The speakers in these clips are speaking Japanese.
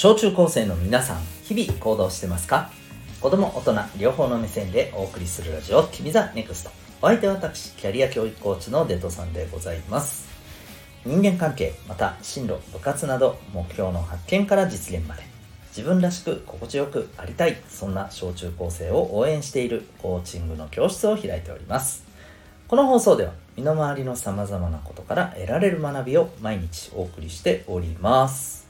小中高生の皆さん日々行動してますか？子供大人両方の目線でお送りするラジオ「君 the NEXT。お相手は私キャリア教育コーチのデトさんでございます。人間関係また進路部活など目標の発見から実現まで。自分らしく心地よくありたいそんな小中高生を応援しているコーチングの教室を開いております。この放送では身の回りのさまざまなことから得られる学びを毎日お送りしております。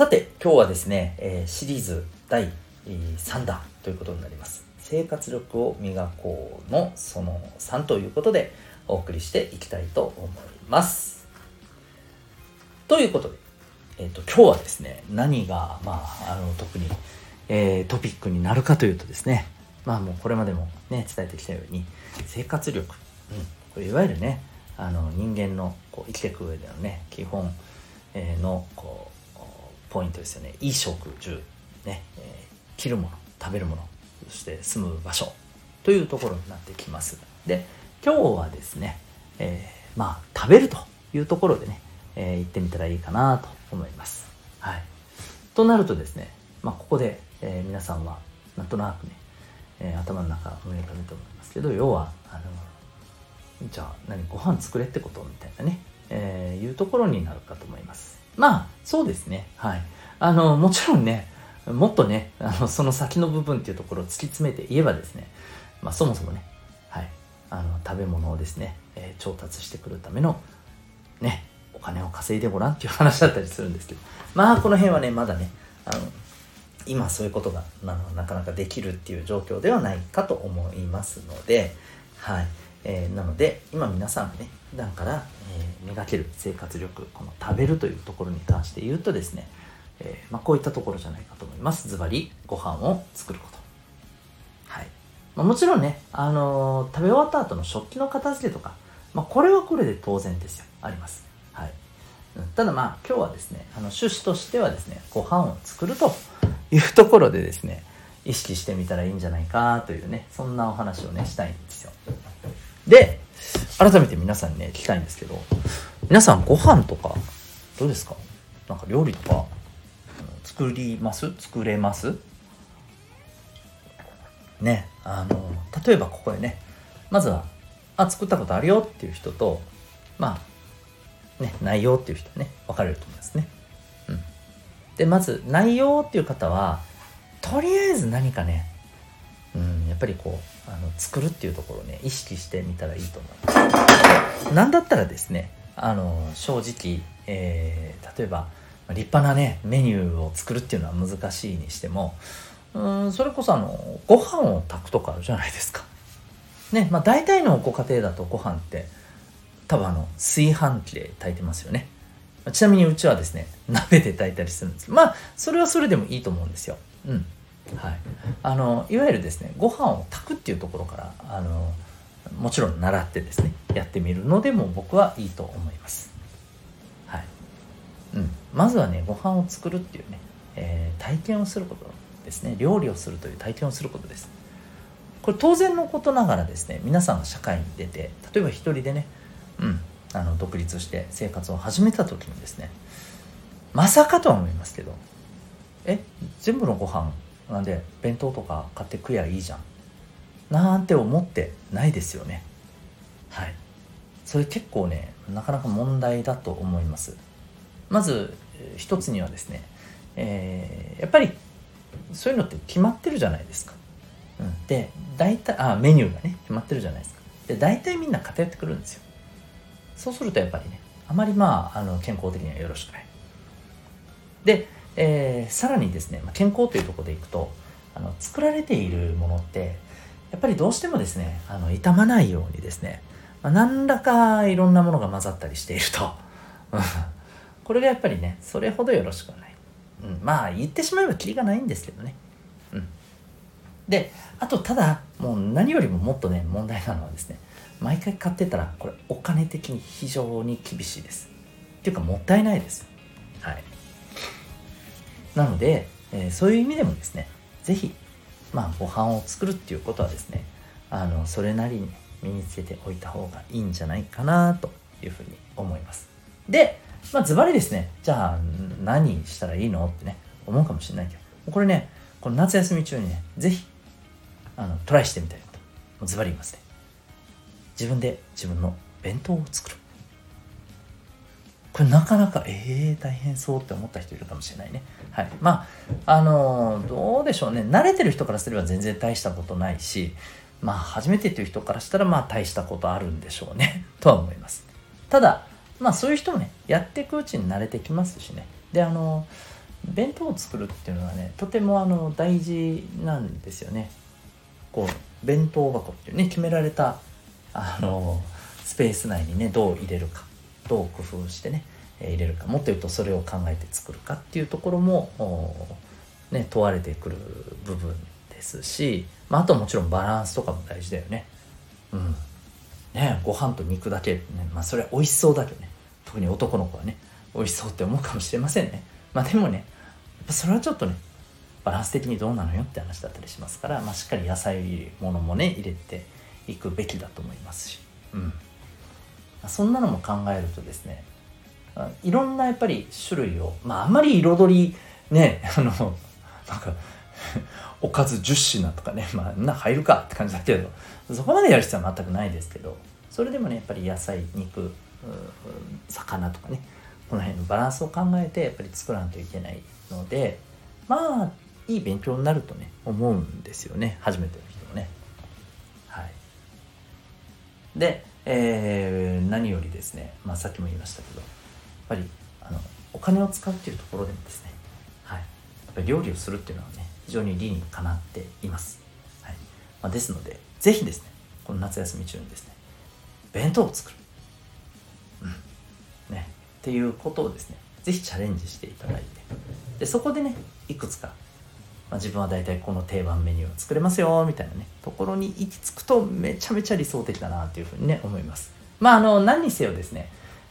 さて今日はですね、え、シリーズ第3弾ということになります。生活力を磨こうのその3ということでお送りしていきたいと思います。ということでえーと、今日はですね何が、まあ、あの特に、えー、トピックになるかというとですねまあもうこれまでもね伝えてきたように生活力、うん、これいわゆるねあの人間のこう生きていく上でのね基本、えー、のこうポイントですよね。衣食住、ね。えー、着るもの食べるものそして住む場所というところになってきます。で今日はですね、えー、まあ食べるというところでね、えー、行ってみたらいいかなと思います。はい、となるとですね、まあ、ここで、えー、皆さんはなんとなくね、えー、頭の中思い浮かべると思いますけど要はあのじゃあ何ご飯作れってことみたいなね、えー、いうところになるかと思います。まあそうですね。はい。あのもちろんねもっとねあのその先の部分っていうところを突き詰めて言えばですね、まあ、そもそもね、はい、あの食べ物をですね、えー、調達してくるためのねお金を稼いでごらんっていう話だったりするんですけどまあこの辺はねまだねあの今そういうことがななかなかできるっていう状況ではないかと思いますのではい、えー、なので今皆さんがね普段から、えー、磨ける生活力この食べるというところに関して言うとですね、えー、まあ、こういったところじゃないかと思います。ズバリご飯を作ること。はい、まあ、もちろんね、あの食べ終わった後の食器の片付けとか、まあ、これはこれで当然ですよ。あります。はい。ただまあ今日はですねあの趣旨としてはですねご飯を作るというところでですね意識してみたらいいんじゃないかというねそんなお話をねしたいんですよ。で改めて皆さんにね聞きたいんですけど皆さんご飯とかどうですか？なんか料理とか作ります？作れます？ねあの例えばここでねまずはあ作ったことあるよっていう人とまあね、内容っていう人ね、分かれると思いますね。うん。で、まず、内容っていう方は、とりあえず何かね、うん、やっぱりこう、あの作るっていうところをね、意識してみたらいいと思います。なんだったらですね、あの、正直、えー、例えば、立派なね、メニューを作るっていうのは難しいにしても、うん、それこそあの、ご飯を炊くとかあるじゃないですか。ね、まあ大体のご家庭だとご飯って、多分あの炊飯器で炊いてますよねちなみにうちはですね鍋で炊いたりするんですまあそれはそれでもいいと思うんですようんはい。あのいわゆるですねご飯を炊くっていうところからあのもちろん習ってですねやってみるのでも僕はいいと思います。はい。うん。まずはねご飯を作るっていうね、えー、体験をすることですね。料理をするという体験をすることです。これ当然のことながらですね皆さんが社会に出て例えば一人でねうん、あの独立して生活を始めた時にですねまさかとは思いますけどえ全部のご飯なんで弁当とか買って食やいいじゃん。なんて思ってないですよね。はい。それ結構ねなかなか問題だと思います。まず一つにはですね、えー、やっぱりそういうのって決まってるじゃないですか、うん、で大体あメニューがね決まってるじゃないですか。で大体みんな偏ってくるんですよ。そうするとやっぱりねあまりまああの健康的にはよろしくない。で、えー、さらにですね、まあ、健康というところでいくとあの作られているものってやっぱりどうしてもですねあの傷まないようにですね、まあ、何らかいろんなものが混ざったりしていると。これがやっぱりねそれほどよろしくはない、うん、まあ言ってしまえばキリがないんですけどね。うん。であとただもう何よりももっとね問題なのはですね毎回買ってたらこれお金的に非常に厳しいです。っていうかもったいないです。はい。なので、えー、そういう意味でもですね是非まあご飯を作るっていうことはですねあのそれなりに身につけておいた方がいいんじゃないかなというふうに思います。でまあズバリですねじゃあ何したらいいのってね思うかもしれないけどこれねこの夏休み中にね是非あのトライしてみたいことズバリ言いますね。自分で自分の弁当を作る。これなかなかええー、大変そうって思った人いるかもしれないね。はい。まああのー、どうでしょうね。慣れてる人からすれば全然大したことないしまあ初めてっていう人からしたらまあ大したことあるんでしょうね。とは思います。ただまあそういう人もねやっていくうちに慣れてきますしね。であの弁当を作るっていうのはねとてもあの大事なんですよね。こう弁当箱っていうね決められたあのスペース内にねどう入れるか。どう工夫してね入れるかもっと言うとそれを考えて作るかっていうところもね問われてくる部分ですし、まあ、あともちろんバランスとかも大事だよね。うん。ねご飯と肉だけ、ね、まあそれは美味しそうだけどね。特に男の子はね美味しそうって思うかもしれませんね。まあでもねやっぱそれはちょっとねバランス的にどうなのよって話だったりしますから、まあ、しっかり野菜ものもね入れていくべきだと思いますし、うん、そんなのも考えるとですねいろんなやっぱり種類をまああんまり彩りね あのなんか おかず10品とかねまあな入るかって感じだけどそこまでやる必要は全くないですけどそれでもねやっぱり野菜肉魚とかねこの辺のバランスを考えてやっぱり作らんといけないのでまあいい勉強になるとね思うんですよね初めての人もね。はい。で、えー、何よりですね、まあ、さっきも言いましたけどやっぱりあのお金を使うっていうところでもですね、はい、やっぱり料理をするっていうのはね非常に理にかなっています、はい。まあ、ですので是非ですねこの夏休み中にですね弁当を作る、うん。ね、っていうことをですね是非チャレンジしていただいてでそこでねいくつか、まあ、自分は大体この定番メニューを作れますよみたいなねところに行き着くとめちゃめちゃ理想的だなというふうにね思います。まああの何にせよですね、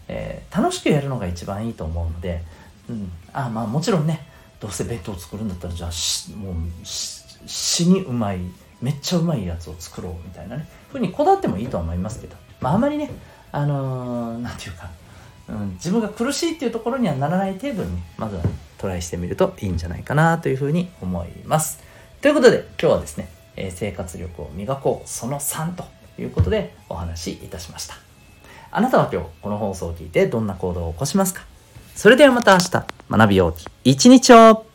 えー、楽しくやるのが一番いいと思うので、うん、あまあもちろんねどうせ弁当作るんだったらじゃあもう死にうまいめっちゃうまいやつを作ろうみたいなねふうにこだわってもいいとは思いますけど、まあ、あまりねあのー、ていうか、うん、自分が苦しいっていうところにはならない程度にまずはトライしてみるといいんじゃないかなというふうに思います。ということで今日はですね、え、生活力を磨こうその3ということでお話しいたしました。あなたは今日この放送を聞いてどんな行動を起こしますか？それではまた明日学びようき一日を